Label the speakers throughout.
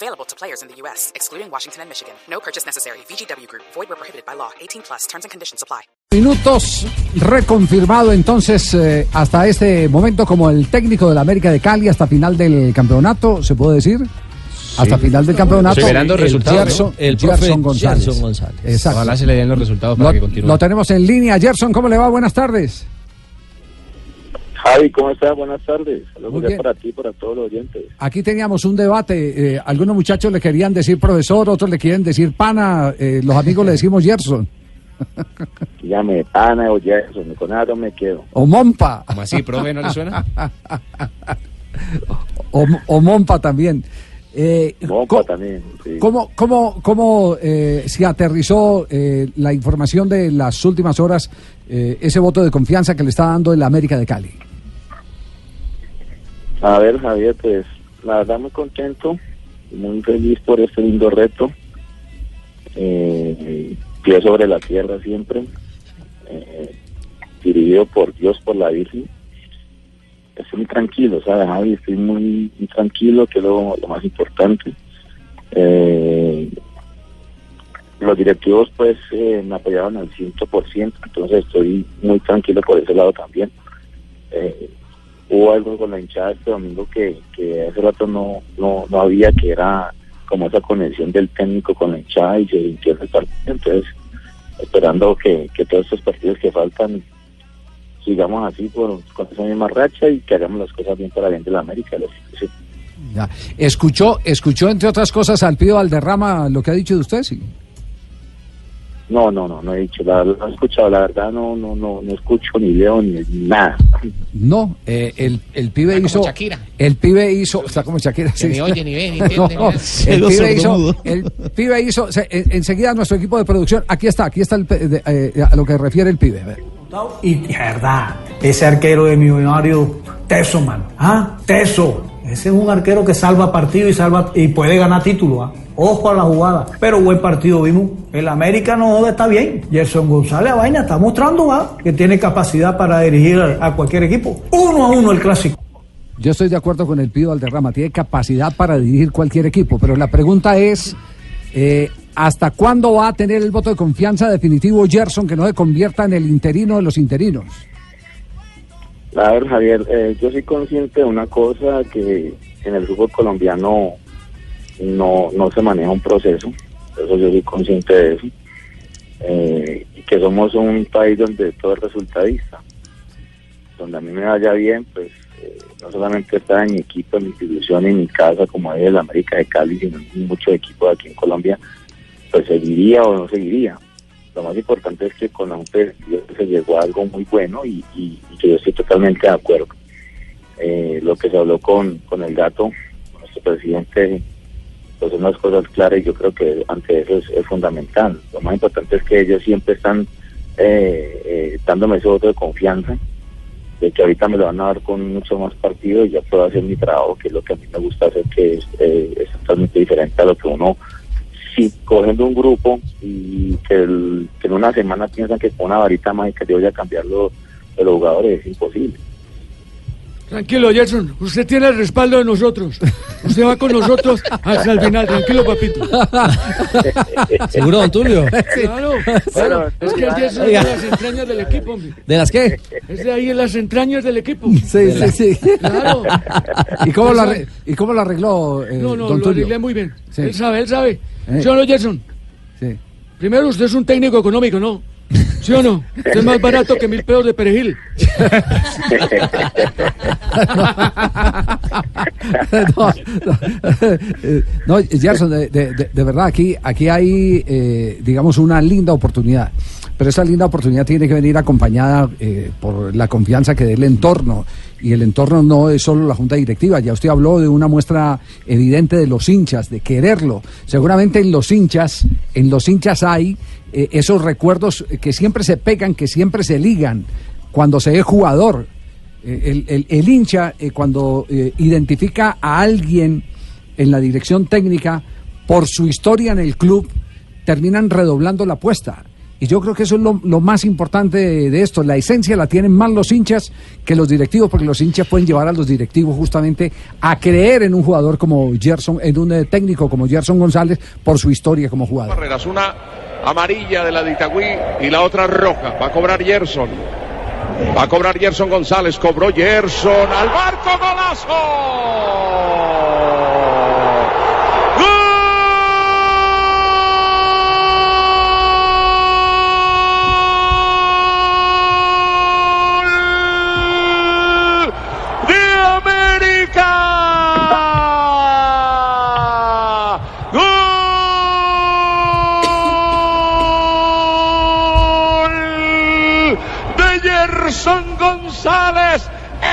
Speaker 1: Available to players in the U.S., excluding Washington and Michigan. No purchase necessary. VGW Group. Void where prohibited by law. 18 plus. Terms and conditions apply.
Speaker 2: Minutos reconfirmado entonces eh, hasta este momento como el técnico de la América de Cali hasta final del campeonato, ¿se puede decir? Hasta final del campeonato.
Speaker 3: Esperando
Speaker 2: el
Speaker 3: resultados,
Speaker 2: Gerson,
Speaker 3: ¿no? El
Speaker 2: Gerson González.
Speaker 3: Gerson González.
Speaker 2: Exacto.
Speaker 3: Ojalá se le den los resultados para
Speaker 2: Lo,
Speaker 3: que continúe.
Speaker 2: lo tenemos en línea. Gerson, ¿cómo le va? Buenas tardes.
Speaker 4: Javi, ¿cómo estás? Buenas tardes. Saludos para ti para todos los oyentes.
Speaker 2: Aquí teníamos un debate. eh, algunos muchachos le querían decir profesor, otros le quieren decir pana. eh, los amigos le decimos Gerson.
Speaker 4: Llame Pana o Jackson, con nada no me quedo.
Speaker 2: O Mompa.
Speaker 3: ¿Cómo así, profe? ¿No le suena?
Speaker 2: O, o Mompa también. Eh, co-
Speaker 4: también. sí.
Speaker 2: ¿Cómo, cómo, cómo eh, se aterrizó eh, la información de las últimas horas, eh, ese voto de confianza que le está dando el América de Cali?
Speaker 4: A ver, Javier, pues la verdad muy contento, muy feliz por este lindo reto. Eh, pie sobre la tierra siempre, eh, dirigido por Dios, por la Virgen. Estoy muy tranquilo, ¿sabes, Javi? Estoy muy, tranquilo, que es lo, más importante. Eh, los directivos, pues, eh, me apoyaron al 100%, entonces estoy muy tranquilo por ese lado también. Hubo algo con la hinchada este domingo que, que hace rato no, no, no había, que era como esa conexión del técnico con la hinchada y se en el partido. Entonces, esperando que, que todos estos partidos que faltan sigamos así por, con esa misma racha y que hagamos las cosas bien para bien de la América.
Speaker 2: Ya. ¿Escuchó, escuchó, entre otras cosas, al Pío Valderrama lo que ha dicho de usted? Sí.
Speaker 4: No, no, no, no he dicho, la, no he escuchado, la verdad no, no, no, no escucho ni leo ni nada.
Speaker 2: No, eh, el, el pibe
Speaker 3: Está como
Speaker 2: hizo...
Speaker 3: Shakira.
Speaker 2: El pibe hizo... Está como Shakira.
Speaker 3: Que ni oye, ni ve, ni entiende,
Speaker 2: No, el, pibe hizo, el pibe hizo... se- en- enseguida nuestro equipo de producción... Aquí está, aquí está el, pe- de- eh, a lo que refiere el pibe. a ver.
Speaker 5: Y verdad, ese arquero de millonario, teso, mano. ¿Ah? Teso. Ese es un arquero que salva partido y salva y puede ganar título. ¿ah? Ojo a la jugada. Pero buen partido vimos. El América no está bien. Gerson González a vaina está mostrando ¿ah? que tiene capacidad para dirigir a, cualquier equipo. Uno a uno el clásico.
Speaker 2: Yo estoy de acuerdo con el Pío Valderrama, tiene capacidad para dirigir cualquier equipo, pero la pregunta es, eh, ¿hasta cuándo va a tener el voto de confianza definitivo Gerson que no se convierta en el interino de los interinos?
Speaker 4: A ver, Javier, eh, yo soy consciente de una cosa, que en el fútbol colombiano no, no se maneja un proceso, eso yo soy consciente de eso, eh, y que somos un país donde todo es resultadista, donde a mí me vaya bien, pues eh, no solamente está en mi equipo, en mi institución, en mi casa, como es el América de Cali, sino en muchos equipos aquí en Colombia, pues seguiría o no seguiría. Lo más importante es que con la se llegó a algo muy bueno y, y- y que yo estoy totalmente de acuerdo. Eh, lo que se habló con, con el gato, nuestro presidente, pues son unas cosas claras y yo creo que ante eso es, es fundamental. Lo más importante es que ellos siempre están eh, eh, dándome ese voto de confianza, de que ahorita me lo van a dar con mucho más partido y ya puedo hacer mi trabajo, que es lo que a mí me gusta hacer, que es, eh, es totalmente diferente a lo que uno si cogiendo un grupo y que, el- que en una semana piensan que con una varita mágica yo voy a cambiar los, de los jugadores, es imposible.
Speaker 6: Tranquilo, Gerson. Usted tiene el respaldo de nosotros. Usted va con nosotros hasta el final. Tranquilo, papito.
Speaker 3: ¿Seguro, don Tulio?
Speaker 6: Claro, claro. Es que el Gerson es de las entrañas del equipo, hombre.
Speaker 3: ¿De las qué?
Speaker 6: Es de ahí en las entrañas del equipo.
Speaker 2: Sí, sí, sí.
Speaker 6: Claro.
Speaker 2: ¿Y cómo lo, arre- ¿y cómo lo arregló eh,
Speaker 6: No, no,
Speaker 2: don
Speaker 6: lo
Speaker 2: Tulio?
Speaker 6: arreglé muy bien.
Speaker 2: Sí.
Speaker 6: Él sabe, él sabe.
Speaker 2: Eh.
Speaker 6: ¿Sí o no, Gerson?
Speaker 2: Sí.
Speaker 6: Primero, usted es un técnico económico, ¿no? ¿Sí o no? Usted es más barato que mil pedos de perejil.
Speaker 2: no, no, eh, no, Gerson, de, de- de- de verdad, aquí, aquí hay, eh, digamos, una linda oportunidad. Pero esa linda oportunidad tiene que venir acompañada eh, por la confianza que dé el entorno y el entorno no es solo la junta directiva. Ya usted habló de una muestra evidente de los hinchas, de quererlo. Seguramente en los hinchas, en los hinchas hay eh, esos recuerdos que siempre se pegan, que siempre se ligan cuando se es jugador. Eh, el, hincha, eh, cuando eh, identifica a alguien en la dirección técnica por su historia en el club, terminan redoblando la apuesta. Y yo creo que eso es lo, más importante de, esto. La esencia la tienen más los hinchas que los directivos, porque los hinchas pueden llevar a los directivos justamente a creer en un jugador como Gerson, en un técnico como Gerson González, por su historia como jugador.
Speaker 7: Una amarilla de la de Itagüí y la otra roja. Va a cobrar Gerson. Va a cobrar Gerson González. Cobró Gerson al barco. ¡Golazo! ¡Gol de América! ¡Gol de Gerson González!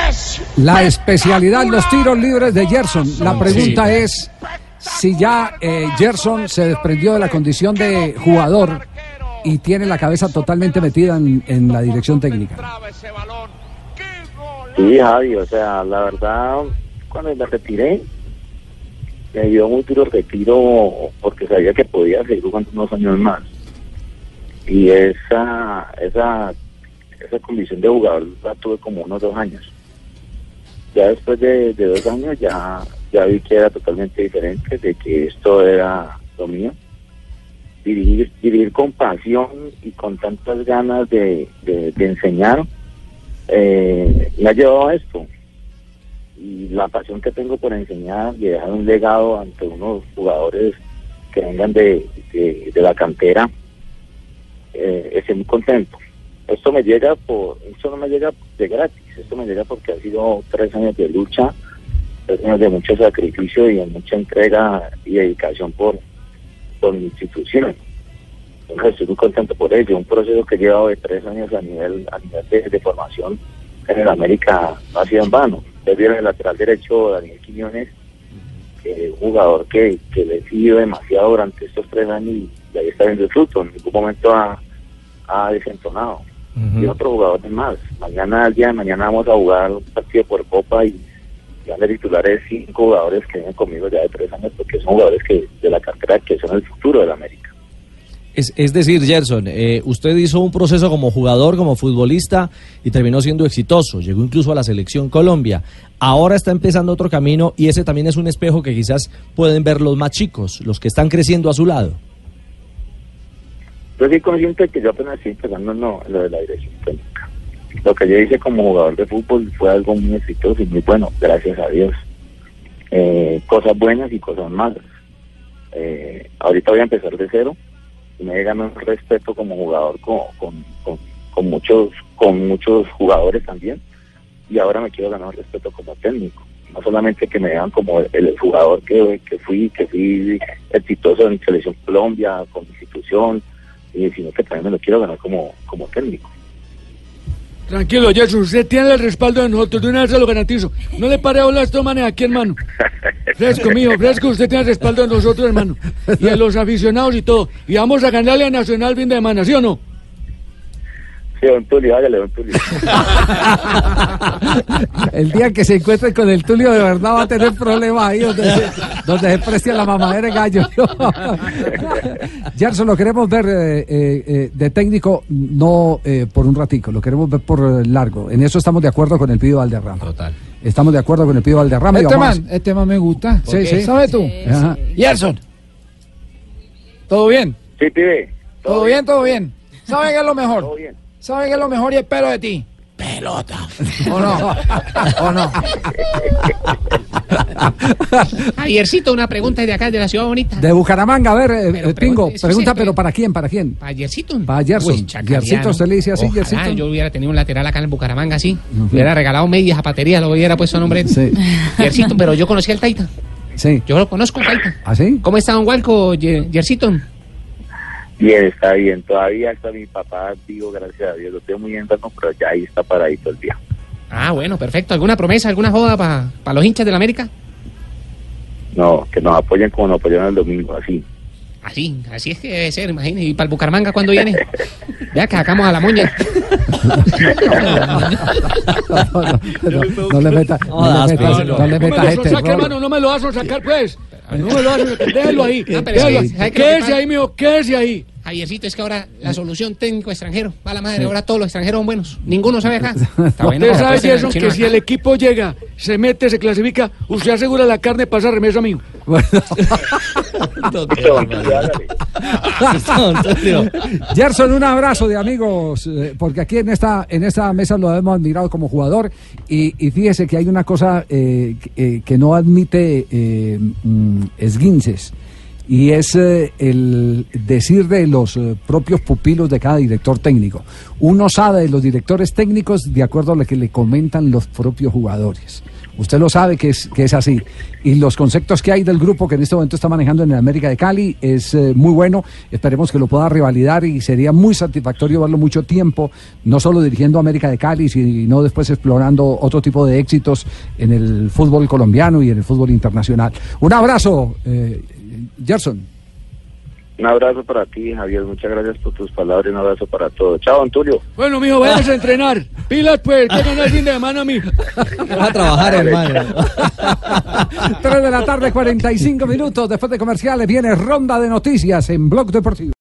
Speaker 7: Es
Speaker 2: La especialidad, los tiros libres de Gerson. La pregunta es si ya eh, Gerson se desprendió de la condición de jugador y tiene la cabeza totalmente metida en, en la dirección técnica.
Speaker 4: Sí, Javi, o sea, la verdad, cuando me retiré, me dio duro el retiro porque sabía que podía seguir jugando unos años más. Y esa, esa, esa condición de jugador la tuve como unos dos años. Ya después de, dos años ya, ya vi que era totalmente diferente, de que esto era lo mío. Dirigir, dirigir con pasión y con tantas ganas de, de, enseñar eh, me ha llevado a esto. Y la pasión que tengo por enseñar y dejar un legado ante unos jugadores que vengan de, de, de la cantera, eh, estoy muy contento. Esto me llega por, esto no me llega de gratis, esto me llega porque ha sido tres años de lucha, tres años de mucho sacrificio y de mucha entrega y dedicación por, por mi institución. Entonces estoy muy contento por ello. Un proceso que he llevado de tres años a nivel, a nivel de, formación en el América no ha sido en vano. Ustedes vieron el lateral derecho Daniel Quiñones, que es un jugador que, que le demasiado durante estos tres años y, y ahí está viendo el fruto. En ningún momento ha, ha desentonado. Y otros jugadores más. Mañana, el día de mañana vamos a jugar un partido por Copa y van de titulares cinco jugadores que vienen conmigo ya de tres años porque son jugadores que de la cartera que son el futuro del América.
Speaker 3: Es, es decir, Gerson, eh, usted hizo un proceso como jugador, como futbolista y terminó siendo exitoso. Llegó incluso a la selección Colombia. Ahora está empezando otro camino y ese también es un espejo que quizás pueden ver los más chicos, los que están creciendo a su lado.
Speaker 4: Yo soy consciente de que yo apenas estoy empezando no, lo de la dirección técnica. Lo que yo hice como jugador de fútbol fue algo muy exitoso y muy bueno, gracias a Dios. Eh, cosas buenas y cosas malas. Eh, ahorita voy a empezar de cero y me ganado un respeto como jugador con, con, con, con muchos con muchos jugadores también y ahora me quiero ganar respeto como técnico no solamente que me vean como el, jugador que, que fui que fui exitoso en selección Colombia con mi institución y sino que también me lo quiero ganar como como técnico
Speaker 6: Tranquilo, Gerson, usted tiene el respaldo de nosotros, de una vez se lo garantizo. No le pare a estos manes aquí, hermano. Fresco, mío, fresco, usted tiene el respaldo de nosotros, hermano. Y de los aficionados y todo. Y vamos a ganarle a Nacional fin de semana, ¿sí o no?
Speaker 4: Sí don Tulio hágale don Tulio
Speaker 2: El día que se encuentre con el Tulio de verdad va a tener problemas ahí donde se, donde se precia la mamadera de gallo. Gerson, lo queremos ver eh, eh, eh, de técnico, no eh, por un ratico, lo queremos ver por eh, largo. En eso estamos de acuerdo con el Pío Valderrama.
Speaker 3: Total.
Speaker 2: Estamos de acuerdo con el Pío Valderrama. y
Speaker 8: Este
Speaker 2: vamos a-
Speaker 8: man, este man me gusta.
Speaker 2: Sí, sí.
Speaker 8: ¿Sabes tú?
Speaker 2: Ajá.
Speaker 8: Gerson. ¿Todo bien?
Speaker 4: sí pibe
Speaker 8: ¿Todo bien? ¿Todo bien? ¿Saben qué es lo mejor?
Speaker 4: todo bien
Speaker 8: ¿Saben qué es lo mejor y espero de ti? Pelota. ¿O no? ¿O no?
Speaker 9: Javiercito, una pregunta de acá, de la ciudad bonita.
Speaker 2: De Bucaramanga, a ver, eh,
Speaker 9: Pero
Speaker 2: eh, Pingo, pregunta, pero ¿para quién? ¿Para quién?
Speaker 9: ¿Para Yercito?
Speaker 2: Para
Speaker 9: chacariano.
Speaker 2: Yercito, usted le dice así,
Speaker 9: Ojalá
Speaker 2: Yercito.
Speaker 9: yo hubiera tenido un lateral acá en Bucaramanga, sí. Hubiera regalado medias zapaterías, lo hubiera puesto nombre.
Speaker 2: Sí.
Speaker 9: Yercito, pero yo conocí al Taita.
Speaker 2: Sí.
Speaker 9: Yo lo conozco Taita.
Speaker 2: ¿Así?
Speaker 9: ¿Cómo está Don Walco, Ye- Yercito?
Speaker 4: Bien está bien todavía está mi papá vivo gracias a Dios lo tengo muy enfermo pero ya ahí está paradito el día
Speaker 9: Ah, bueno, perfecto. ¿Alguna promesa, alguna joda para los hinchas del América?
Speaker 4: No, que nos apoyen como nos apoyaron el domingo, así.
Speaker 9: Así, así es que debe ser, imagínese. ¿Y para el Bucaramanga cuándo viene? Vea que sacamos a la moña.
Speaker 2: No le meta, no le meta, no le
Speaker 6: No me lo
Speaker 2: este
Speaker 6: saque, hermano, no me lo vas a sacar, pues. No me lo vas a sacar, déjelo ahí.
Speaker 9: Ah, pero
Speaker 6: déjelo
Speaker 9: sí,
Speaker 6: ahí.
Speaker 9: ¿sabe qué es lo que
Speaker 6: Quédese ahí, mijo, quédese ahí.
Speaker 9: Javiercito, es que ahora la solución técnico extranjero, va la madre, ahora todos los extranjeros son buenos. Ninguno sabe acá. Está bueno,
Speaker 6: Usted sabe,
Speaker 9: chino
Speaker 6: que si el equipo llega, se mete, se clasifica, usted asegura la carne pasa remesa mío.
Speaker 2: Gerson, un abrazo de amigos, eh, porque aquí en esta, en esta mesa lo hemos admirado como jugador y, y fíjese que hay una cosa eh, que- eh, que no admite eh, mm, esguinces y es eh, el decir de los eh, propios pupilos de cada director técnico. Uno sabe de los directores técnicos de acuerdo a lo que le comentan los propios jugadores. Usted lo sabe que es, que es así. Y los conceptos que hay del grupo que en este momento está manejando en el América de Cali es eh, muy bueno. Esperemos que lo pueda revalidar y sería muy satisfactorio verlo mucho tiempo, no solo dirigiendo América de Cali, sino después explorando otro tipo de éxitos en el fútbol colombiano y en el fútbol internacional. Un abrazo, eh, Gerson.
Speaker 4: Un abrazo para ti, Javier. Muchas gracias por tus palabras y un abrazo para todos. Chao, Antulio.
Speaker 6: Bueno, mijo, vayas a entrenar. Pilas, pues, que ganar el fin de semana a mí.
Speaker 3: Va a trabajar, hermano.
Speaker 2: 3 de la tarde, 45 minutos. Después de comerciales viene ronda de noticias en Blog Deportivo.